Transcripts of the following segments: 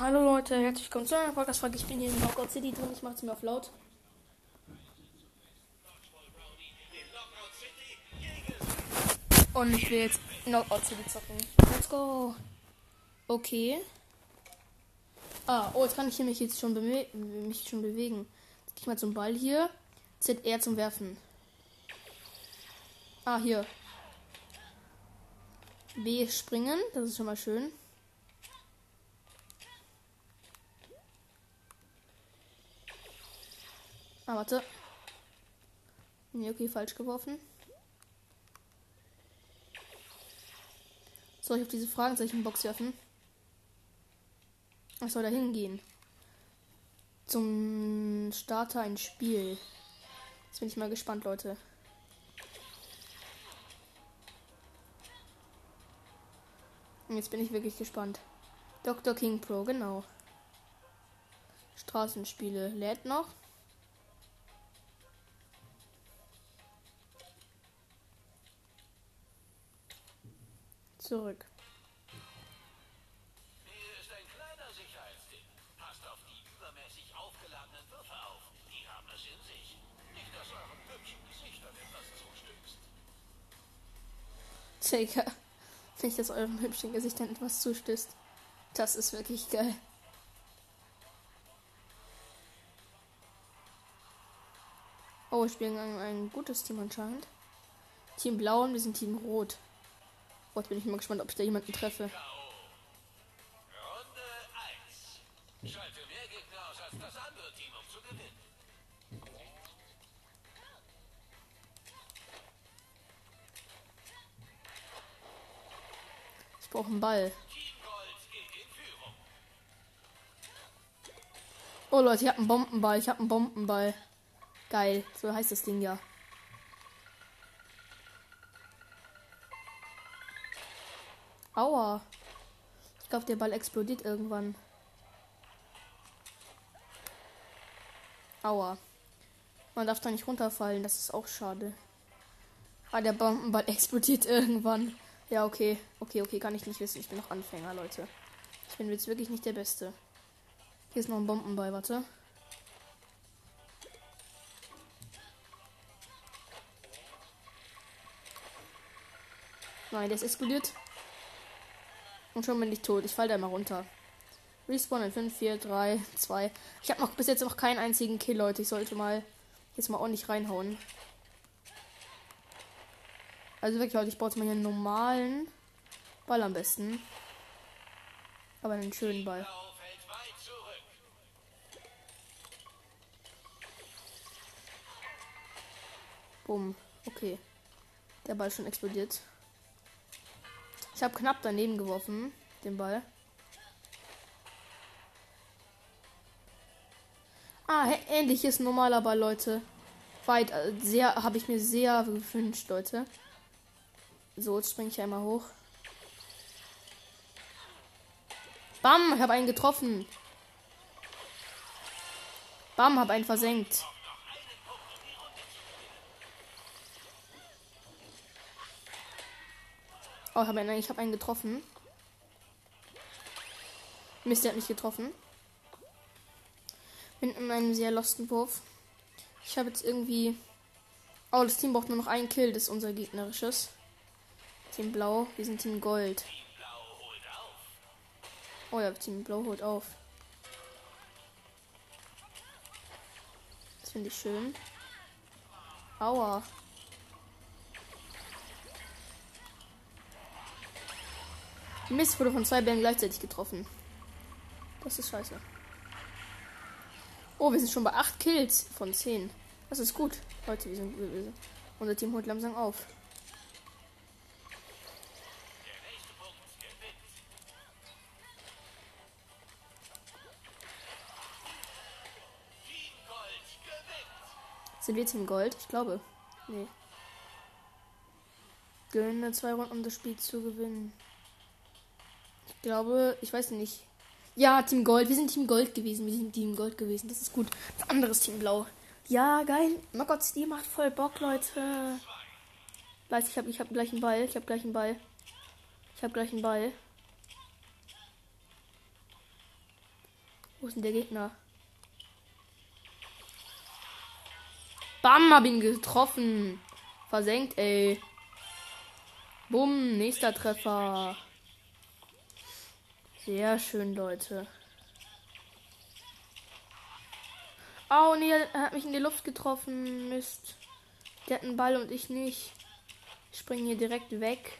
Hallo Leute, herzlich willkommen zu einer Podcast-Folge. Ich bin hier in Knockout City drin. Ich mache es mir auf laut. Und ich will jetzt Knockout City zocken. Let's go. Okay. Ah, oh, jetzt kann ich mich jetzt schon, bewe mich schon bewegen. Jetzt gehe ich mal zum Ball hier. ZR zum Werfen. Ah, hier. B springen. Das ist schon mal schön. Ah, warte. Nee, okay, falsch geworfen. Soll ich auf diese Fragenzeichenbox werfen? Ich soll da hingehen. Zum Starter ein Spiel. Jetzt bin ich mal gespannt, Leute. Und jetzt bin ich wirklich gespannt. Dr. King Pro, genau. Straßenspiele lädt noch. Zustößt. Digga. Nicht, dass eurem hübschen Gesichtern etwas zustößt. Das ist wirklich geil. Oh, wir spielen ein, ein gutes Team anscheinend. Team Blau und wir sind Team Rot. Oh, jetzt bin ich mal gespannt, ob ich da jemanden treffe. Runde 1. Schalte mehr Gegner aus als das andere Team, zu gewinnen. Ich brauche einen Ball. Oh Leute, ich habe einen Bombenball. Ich habe einen Bombenball. Geil. So heißt das Ding ja. Aua. Ich glaube, der Ball explodiert irgendwann. Aua. Man darf da nicht runterfallen, das ist auch schade. Ah, der Bombenball explodiert irgendwann. Ja, okay. Okay, okay, kann ich nicht wissen. Ich bin noch Anfänger, Leute. Ich bin jetzt wirklich nicht der Beste. Hier ist noch ein Bombenball, warte. Nein, der ist explodiert. Und schon bin ich tot. Ich falle da mal runter. Respawn in 5, 4, 3, 2. Ich habe noch bis jetzt noch keinen einzigen Kill, Leute. Ich sollte mal jetzt mal ordentlich reinhauen. Also wirklich, Leute, ich brauche jetzt mal hier einen normalen Ball am besten. Aber einen schönen Ball. Bumm. Okay. Der Ball schon explodiert. Ich habe knapp daneben geworfen, den Ball. Ah, ähnlich ist normaler Ball, Leute. Weit, äh, sehr, habe ich mir sehr gewünscht, Leute. So, jetzt springe ich einmal hoch. Bam, ich habe einen getroffen. Bam, habe einen versenkt. Oh, ich habe einen, ich hab einen getroffen. Mist, der hat mich getroffen. Bin in einem sehr losten Wurf. Ich habe jetzt irgendwie. Oh, das Team braucht nur noch einen Kill. Das ist unser gegnerisches. Team Blau, wir sind Team Gold. Oh ja, Team Blau holt auf. Das finde ich schön. Aua. Mist wurde von zwei Bären gleichzeitig getroffen. Das ist scheiße. Oh, wir sind schon bei 8 Kills von 10. Das ist gut. Leute, wir sind, wir sind, unser Team holt langsam auf. Sind wir Team Gold? Ich glaube. Nee. Gewinne zwei Runden, um das Spiel zu gewinnen. Glaube, ich weiß nicht. Ja, Team Gold. Wir sind Team Gold gewesen. Wir sind Team Gold gewesen. Das ist gut. Ein anderes Team Blau. Ja, geil. Oh Gott, Steam macht voll Bock, Leute. Weiß, ich habe ich hab gleich einen Ball. Ich habe gleich einen Ball. Ich habe gleich einen Ball. Wo ist denn der Gegner? Bam, hab ihn getroffen. Versenkt, ey. Bumm, nächster Treffer. Sehr schön, Leute. Oh, nee, er hat mich in die Luft getroffen. Mist. Der hat einen Ball und ich nicht. Ich springe hier direkt weg.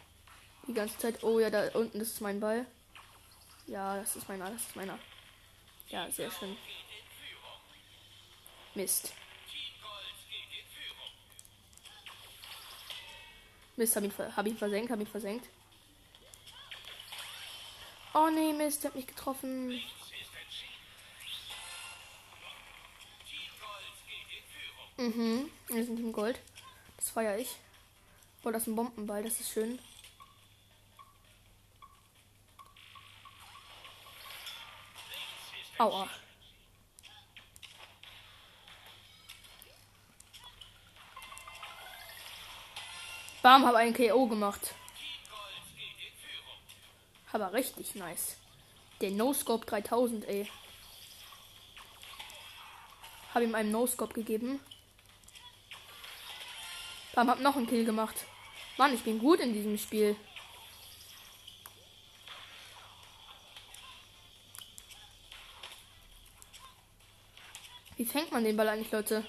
Die ganze Zeit. Oh ja, da unten das ist mein Ball. Ja, das ist meiner, das ist meiner. Ja, sehr schön. Mist. Mist, hab ihn, hab ihn versenkt, hab ihn versenkt. Oh nee, Mist, der hat mich getroffen. Mhm, wir sind im Gold. Das feiere ich. Oh, das ist ein Bombenball, das ist schön. Aua. Bam, habe einen KO gemacht. Aber richtig nice. Der No-Scope 3000, ey. Habe ihm einen No-Scope gegeben. Bam, hab noch einen Kill gemacht. Mann, ich bin gut in diesem Spiel. Wie fängt man den Ball eigentlich, Leute?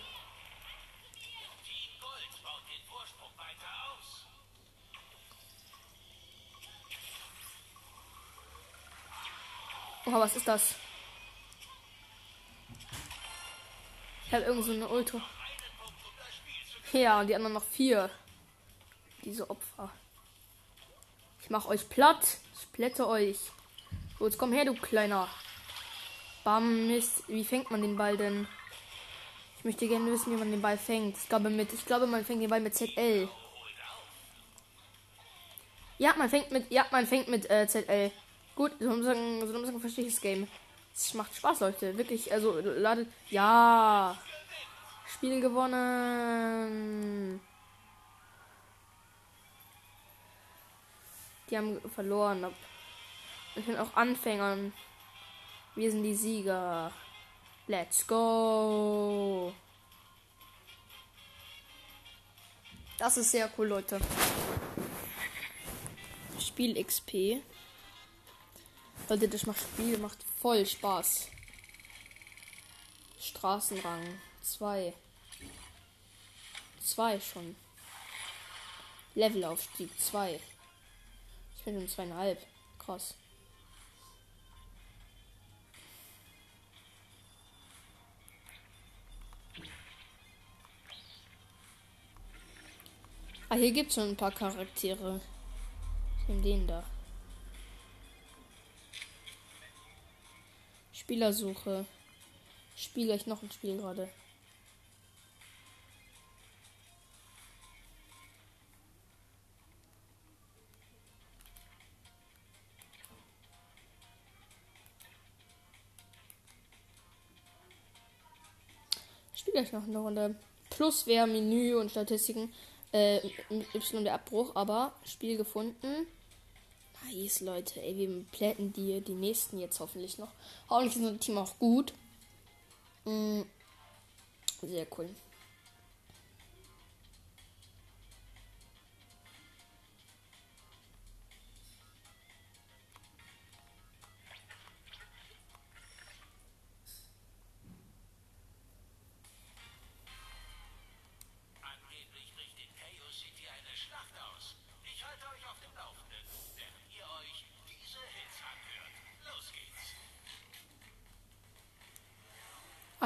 Oh, was ist das? Ich habe irgend so eine Ultra. Ja, und die anderen noch vier. Diese Opfer. Ich mach euch platt. Ich plätte euch. So, jetzt komm her, du kleiner. Bam, Mist. Wie fängt man den Ball denn? Ich möchte gerne wissen, wie man den Ball fängt. Ich glaube, mit, ich glaube man fängt den Ball mit ZL. Ja, man fängt mit, ja, man fängt mit äh, ZL. Gut, so sagen, so das Game. Es macht Spaß, Leute. Wirklich, also ladet. Ja. Spiel gewonnen. Die haben verloren. Ich bin auch Anfängern. Wir sind die Sieger. Let's go. Das ist sehr cool, Leute. Spiel XP. Leute, das macht Spiel macht voll Spaß. Straßenrang 2. 2 schon. Levelaufstieg 2. Ich bin schon zweieinhalb. Krass. Ah, hier gibt es schon ein paar Charaktere. Ich nehme den da. Spielersuche. Spiele ich noch ein Spiel gerade. Spiele ich noch eine Runde. Plus wäre Menü und Statistiken. Äh, Y der Abbruch, aber Spiel gefunden. Nice, Leute. Ey, wir plätten die, die nächsten jetzt hoffentlich noch. Hoffentlich ist unser Team auch gut. Mm, sehr cool.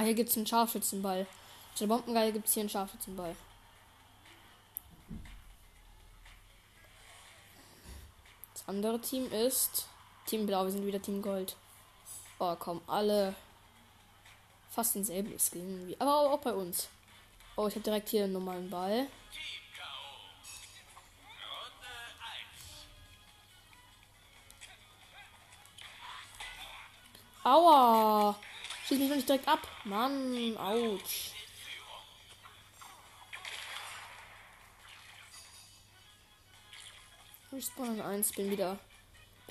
Hier gibt es einen Scharfschützenball. Statt Bombengeil gibt es hier einen Scharfschützenball. Das andere Team ist Team Blau. Wir sind wieder Team Gold. Oh, komm, alle fast denselben Skin. Aber auch bei uns. Oh, ich habe direkt hier einen normalen Ball. Aua! Schieß mich doch nicht direkt ab. Mann, ouch. Respawn 1, bin wieder,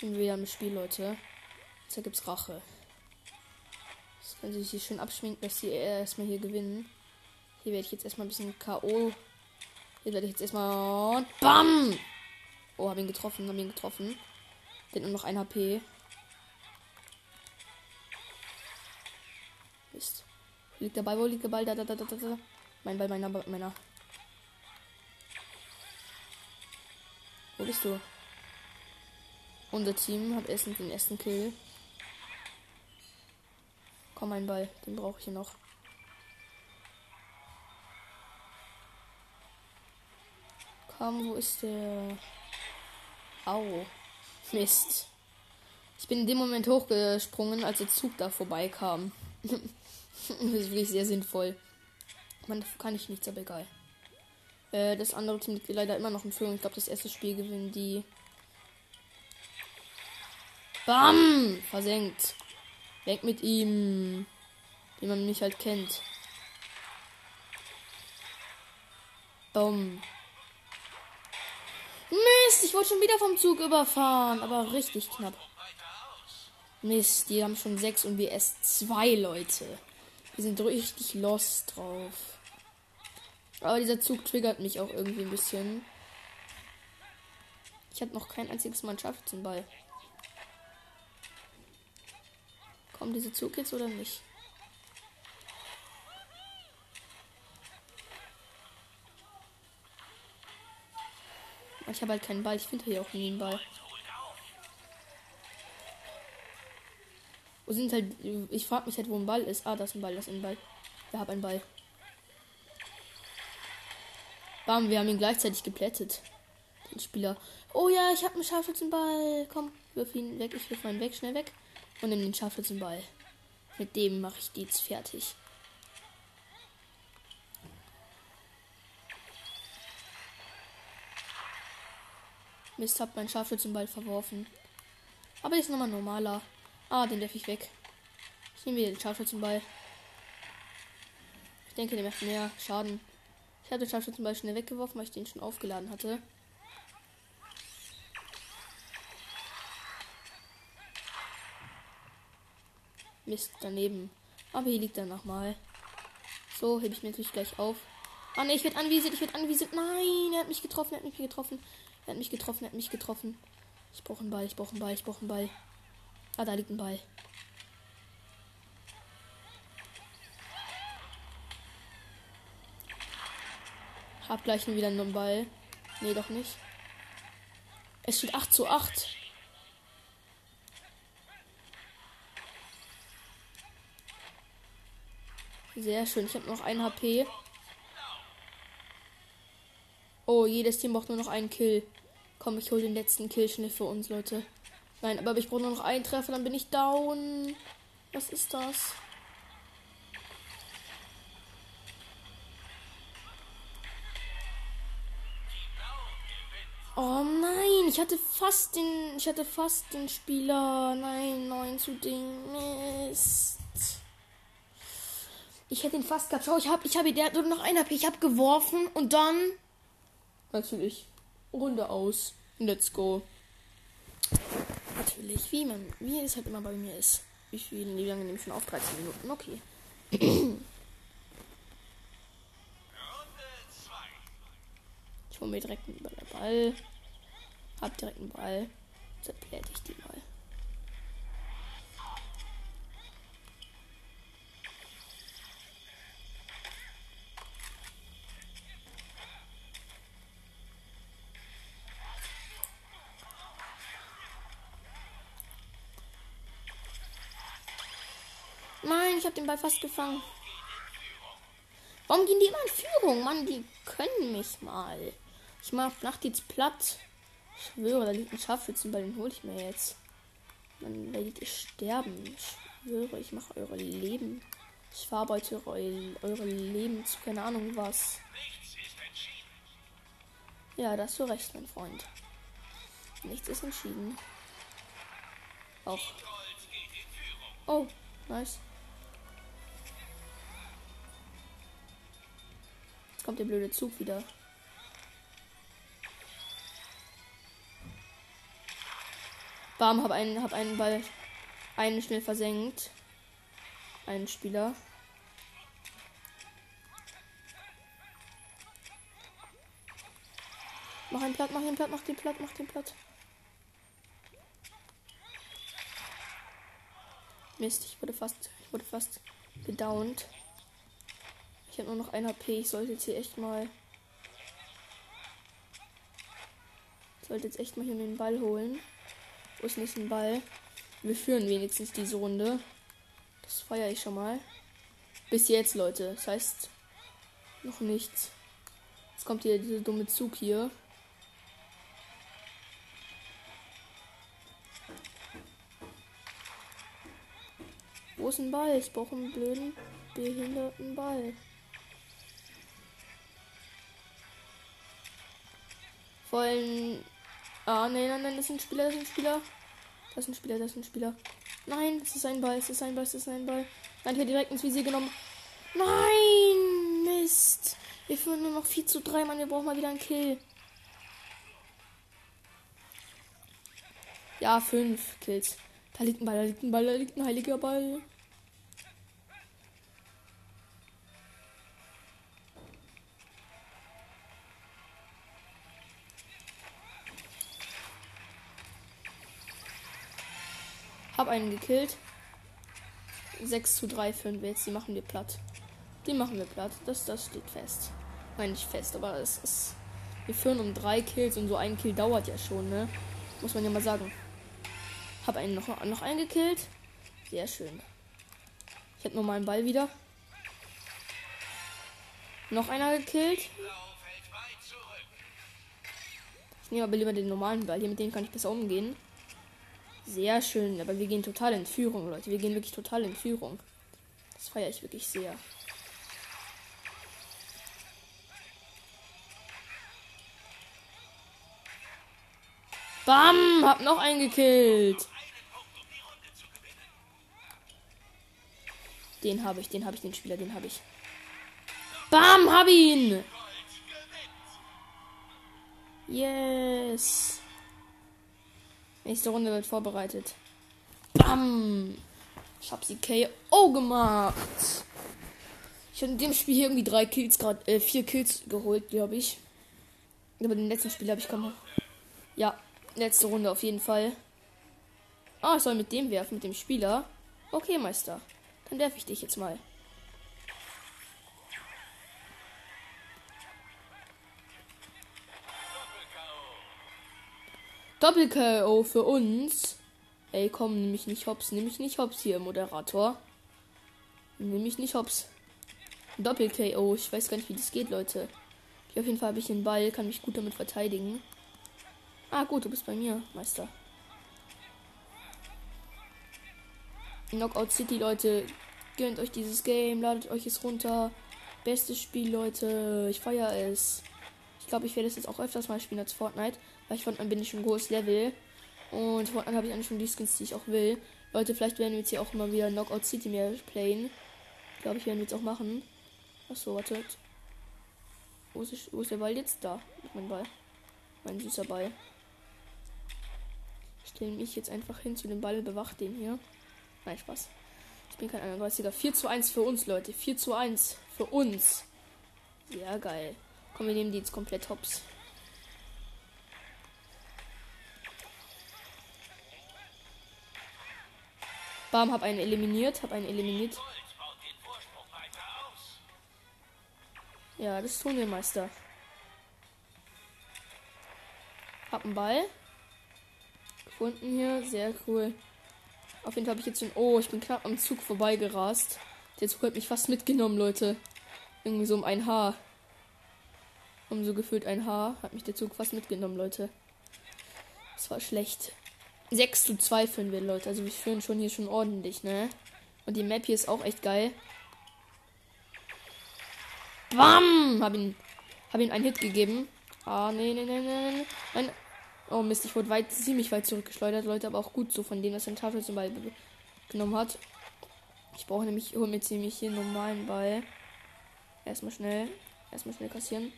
bin wieder im Spiel, Leute. Jetzt gibt's Rache. Wenn sie sich schön abschminkt, dass sie erstmal hier gewinnen. Hier werde ich jetzt erstmal ein bisschen K.O. Hier werde ich jetzt erstmal. BAM! Oh, habe ihn getroffen, habe ihn getroffen. Den nur noch ein HP. Liegt der Ball, wo liegt der Ball? Da, da, da, da, da. Mein Ball, meiner, meiner. Wo bist du? Unser Team hat erst den ersten Kill. Komm, ein Ball. Den brauche ich hier noch. Komm, wo ist der? Au. Mist. Ich bin in dem Moment hochgesprungen, als der Zug da vorbeikam. das ist wirklich sehr sinnvoll. Man, kann ich nichts, aber egal. Äh, das andere Team liegt leider immer noch in Führung. Ich glaube, das erste Spiel gewinnen die. Bam! Versenkt. Weg mit ihm. Wie man mich halt kennt. Bum. Mist, ich wurde schon wieder vom Zug überfahren. Aber richtig knapp. Mist, die haben schon sechs und wir erst zwei Leute. Wir sind richtig lost drauf. Aber dieser Zug triggert mich auch irgendwie ein bisschen. Ich habe noch kein einziges Mal einen Ball. Kommt dieser Zug jetzt oder nicht? Ich habe halt keinen Ball. Ich finde hier auch nie einen Ball. Wo sind halt. Ich frage mich halt, wo ein Ball ist. Ah, da ist ein Ball, das ist ein Ball. Wir haben einen Ball. Bam, wir haben ihn gleichzeitig geplättet. Den Spieler. Oh ja, ich habe einen Scharfschützenball. Komm, wirf ihn weg. Ich wirf ihn weg, schnell weg. Und nimm den Scharfschützenball. Mit dem mache ich die jetzt fertig. Mist, hab meinen Scharfschützenball verworfen. Aber ist nochmal normaler. Ah, den darf ich weg. Ich nehme wieder den Scharfschützenball. Ich denke, der macht mehr Schaden. Ich habe den Scharfschützenball schnell weggeworfen, weil ich den schon aufgeladen hatte. Mist, daneben. Aber hier liegt er nochmal. So, hebe ich mir natürlich gleich auf. Ah ne, ich werde anvisiert, ich werde anvisiert. Nein, er hat mich getroffen, er hat mich getroffen. Er hat mich getroffen, er hat mich getroffen. Ich brauche einen Ball, ich brauche einen Ball, ich brauche einen Ball. Ah, da liegt ein Ball. Hab gleich wieder einen Ball. Nee, doch nicht. Es steht 8 zu 8. Sehr schön. Ich habe noch ein HP. Oh, jedes Team braucht nur noch einen Kill. Komm, ich hole den letzten Kill schnell für uns, Leute. Nein, aber ich brauche nur noch einen Treffer, dann bin ich down. Was ist das? Oh nein, ich hatte fast den, ich hatte fast den Spieler. Nein, 9 zu Ding. Mist. Ich hätte ihn fast gehabt. Schau, ich habe, ich habe, der hat nur noch ein HP. Ich habe geworfen und dann natürlich Runde aus. Let's go. Natürlich, wie man, wie es halt immer bei mir ist. Wie viel, wie lange nehme ich schon auf? 13 Minuten. Okay. Ich hole mir direkt einen Ball. Hab direkt einen Ball. Zerpläte ich die mal. Nein, ich habe den Ball fast gefangen. Warum gehen die immer in Führung? Mann, die können mich mal. Ich mach Nacht jetzt platt. Ich schwöre, da liegt ein Scharfschützenball, den hole ich mir jetzt. Dann werdet ihr sterben. Ich schwöre, ich mache eure Leben. Ich verarbeite eure, eure Leben zu keine Ahnung was. Ja, da hast du recht, mein Freund. Nichts ist entschieden. Auch. Oh, nice. Kommt der blöde Zug wieder. Bam, hab einen, hab einen Ball einen schnell versenkt. einen Spieler. Mach ihn platt, mach ihn platt, mach den platt, mach den platt. Mist, ich wurde fast, ich wurde fast gedownt. Ich habe nur noch ein HP. Ich sollte jetzt hier echt mal. Ich sollte jetzt echt mal hier den Ball holen. Wo ist nicht ein Ball? Wir führen wenigstens diese Runde. Das feiere ich schon mal. Bis jetzt, Leute. Das heißt, noch nichts. Jetzt kommt hier dieser dumme Zug hier. Wo ist ein Ball? Ich brauche einen blöden, behinderten Ball. Wollen. Ah, nein, nein, nein, das ein Spieler, das ein Spieler. Das ein Spieler, das ist Spieler. Nein, es ist ein Ball, es ist ein Ball, es ist ein Ball. Nein, hier direkt ins Visier genommen. Nein! Mist! Wir führen nur noch 4 zu 3, Mann. Wir brauchen mal wieder einen Kill. Ja, 5 Kills. Da liegt ein Ball, da liegt ein Ball, da liegt ein heiliger Ball. Hab einen gekillt. 6 zu 3 führen wir jetzt. Die machen wir platt. Die machen wir platt. Das, das steht fest. Nein, nicht fest, aber es ist. Wir führen um 3 Kills und so ein Kill dauert ja schon, ne? Muss man ja mal sagen. Hab einen noch, noch einen gekillt. Sehr schön. Ich hab nur meinen Ball wieder. Noch einer gekillt. Ich nehme aber lieber den normalen Ball. Hier mit dem kann ich besser umgehen. Sehr schön, aber wir gehen total in Führung, Leute. Wir gehen wirklich total in Führung. Das feiere ich wirklich sehr. Bam! Hab noch einen gekillt. Den habe ich, den habe ich, den Spieler, den habe ich. Bam! Hab ihn! Yes! Nächste Runde wird vorbereitet. Bam! Ich hab sie KO gemacht. Ich habe in dem Spiel hier irgendwie drei Kills gerade, äh, vier Kills geholt, glaube ich. Aber den letzten Spiel habe ich kaum. Ja, letzte Runde auf jeden Fall. Ah, ich soll mit dem werfen, mit dem Spieler. Okay, Meister. Dann werfe ich dich jetzt mal. Doppel-KO für uns. Ey, komm, nimm mich nicht hops. Nimm mich nicht hops hier, Moderator. Nimm mich nicht hops. Doppel-KO. Ich weiß gar nicht, wie das geht, Leute. Hier auf jeden Fall habe ich den Ball, kann mich gut damit verteidigen. Ah, gut, du bist bei mir, Meister. Knockout City, Leute. Gönnt euch dieses Game, ladet euch es runter. Bestes Spiel, Leute. Ich feiere es. Ich glaube, ich werde es jetzt auch öfters mal spielen als Fortnite. Weil ich Fortnite bin ich schon großes Level. Und Fortnite habe ich eigentlich schon die Skins, die ich auch will. Leute, vielleicht werden wir jetzt hier auch immer wieder Knockout City mehr playen. Glaube ich, werden wir jetzt auch machen. Achso, wartet. Wo ist, wo ist der Ball jetzt? Da. Mein Ball. Mein süßer Ball. Ich stelle mich jetzt einfach hin zu dem Ball, bewacht den hier. Nein, Spaß. Ich bin kein 31er. 4 zu 1 für uns, Leute. 4 zu 1 für uns. Sehr geil. Komm, wir nehmen die jetzt komplett hops. Bam, hab einen eliminiert, hab einen eliminiert. Ja, das tun wir, Meister. Hab einen Ball. Gefunden hier, sehr cool. Auf jeden Fall habe ich jetzt schon. Oh, ich bin knapp am Zug vorbeigerast. Der Zug hat mich fast mitgenommen, Leute. Irgendwie so um ein Haar. Um so gefühlt ein Haar hat mich der Zug fast mitgenommen, Leute. Das war schlecht. 6 zu 2 führen wir, Leute. Also wir führen schon hier schon ordentlich, ne? Und die Map hier ist auch echt geil. Bam! Hab ihn, hab ihn einen Hit gegeben. Ah, nee, nee, nee, nee, nee. Oh Mist, ich wurde weit, ziemlich weit zurückgeschleudert, Leute, aber auch gut so von dem, dass er einen Tafel zum Ball genommen hat. Ich brauche nämlich, ich hole mir ziemlich hier einen normalen Ball. Erstmal schnell, erstmal schnell kassieren.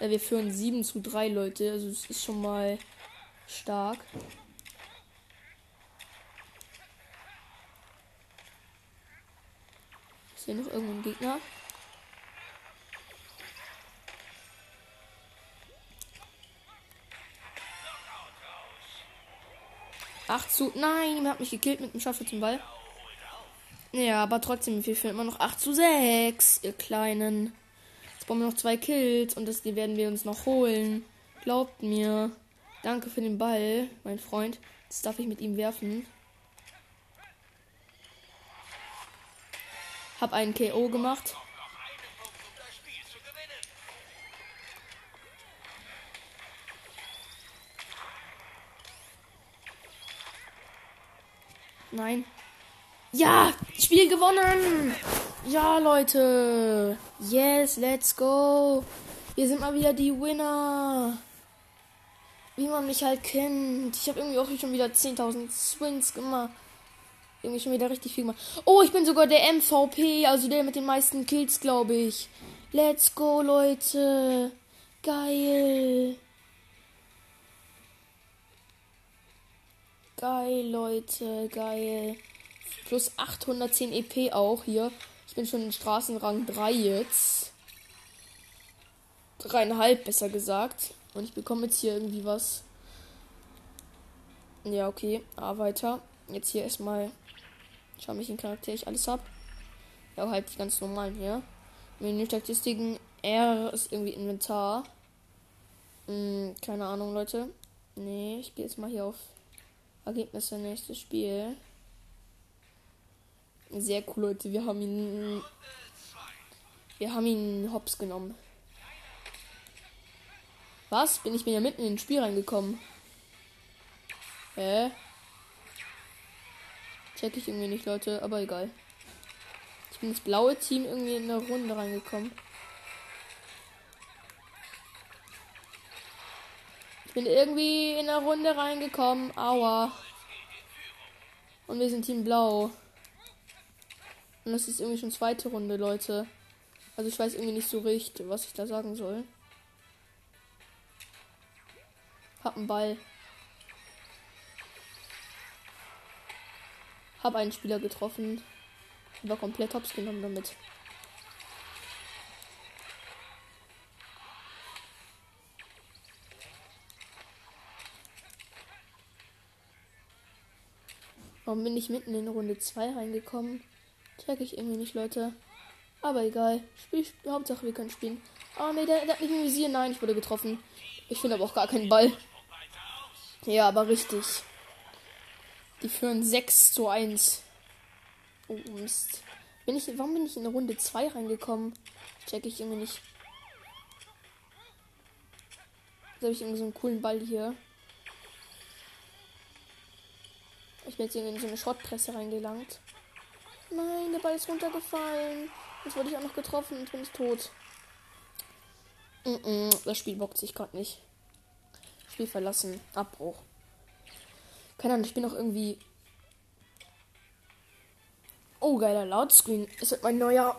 Ja, wir führen 7 zu 3, Leute. Also es ist schon mal stark. Ist hier noch irgendwo ein Gegner? Acht zu. Nein, habt mich gekillt mit dem Scharfschützenball. Ja, aber trotzdem, wir führen immer noch 8 zu 6, ihr Kleinen. Jetzt brauchen wir noch zwei Kills und das die werden wir uns noch holen. Glaubt mir. Danke für den Ball, mein Freund. Jetzt darf ich mit ihm werfen. Hab einen KO gemacht. Nein. Ja, Spiel gewonnen. Ja, Leute. Yes, let's go. Wir sind mal wieder die Winner. Wie man mich halt kennt. Ich habe irgendwie auch schon wieder 10.000 Swings gemacht. Irgendwie schon wieder richtig viel gemacht. Oh, ich bin sogar der MVP, also der mit den meisten Kills, glaube ich. Let's go, Leute. Geil. Geil, Leute. Geil. Plus 810 EP auch hier. Ich bin schon in Straßenrang 3 jetzt. Dreieinhalb, besser gesagt. Und ich bekomme jetzt hier irgendwie was. Ja, okay. A weiter. Jetzt hier erstmal. Schau in Charakter ich alles hab. Ja, halt die ganz normalen hier. Menü-Statistiken. R ist irgendwie Inventar. Hm, keine Ahnung, Leute. Nee, ich gehe jetzt mal hier auf Ergebnisse nächstes Spiel. Sehr cool, Leute. Wir haben ihn. Wir haben ihn hops genommen. Was? Bin ich mir ja mitten ins Spiel reingekommen? Hä? Check ich irgendwie nicht, Leute, aber egal. Ich bin ins blaue Team irgendwie in der Runde reingekommen. Ich bin irgendwie in der Runde reingekommen. Aua. Und wir sind Team Blau. Und das ist irgendwie schon zweite Runde, Leute. Also ich weiß irgendwie nicht so richtig, was ich da sagen soll. Hab einen Ball. Hab einen Spieler getroffen. War komplett hops genommen damit. Warum bin ich mitten in Runde 2 reingekommen? Check ich irgendwie nicht, Leute. Aber egal. Spiel, Hauptsache wir können spielen. Oh ne, der, der hat mich im Visier. Nein, ich wurde getroffen. Ich finde aber auch gar keinen Ball. Ja, aber richtig. Die führen 6 zu 1. Oh, Mist. Bin ich, warum bin ich in Runde 2 reingekommen? Check ich irgendwie nicht. Jetzt habe ich irgendwie so einen coolen Ball hier. Ich bin jetzt irgendwie in so eine Schrottpresse reingelangt. Nein, der Ball ist runtergefallen. Jetzt wurde ich auch noch getroffen und bin ich tot. Mm -mm, das Spiel bockt sich gerade nicht. Spiel verlassen. Abbruch. Keine Ahnung, ich bin noch irgendwie. Oh, geiler Loudscreen. Es wird mein neuer.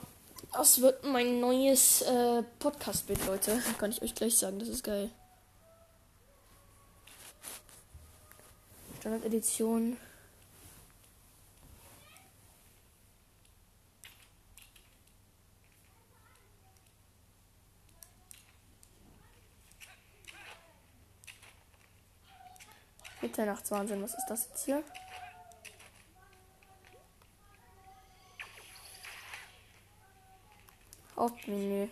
Das wird mein neues äh, Podcast-Bild, Leute. Kann ich euch gleich sagen. Das ist geil. Standard-Edition. Mitternachtswahnsinn, was ist das jetzt hier? Hauptmenü.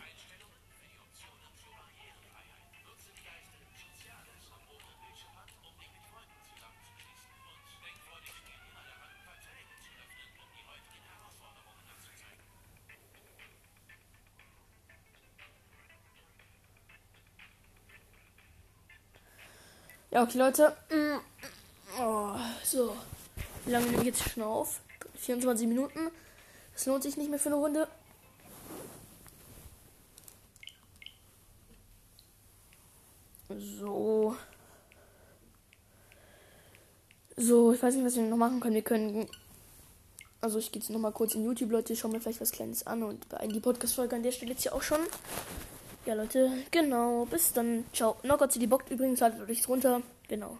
Ja, okay, Leute. So. Wie lange nehme ich jetzt schon auf? 24 Minuten. Das lohnt sich nicht mehr für eine Runde. So. So, ich weiß nicht, was wir noch machen können. Wir können. Also, ich gehe jetzt nochmal kurz in YouTube, Leute. Schauen mir vielleicht was Kleines an und beenden die Podcast-Folge an der Stelle jetzt hier auch schon. Ja, Leute, genau. Bis dann. Ciao. Knockout die bockt übrigens, haltet euch runter. Genau.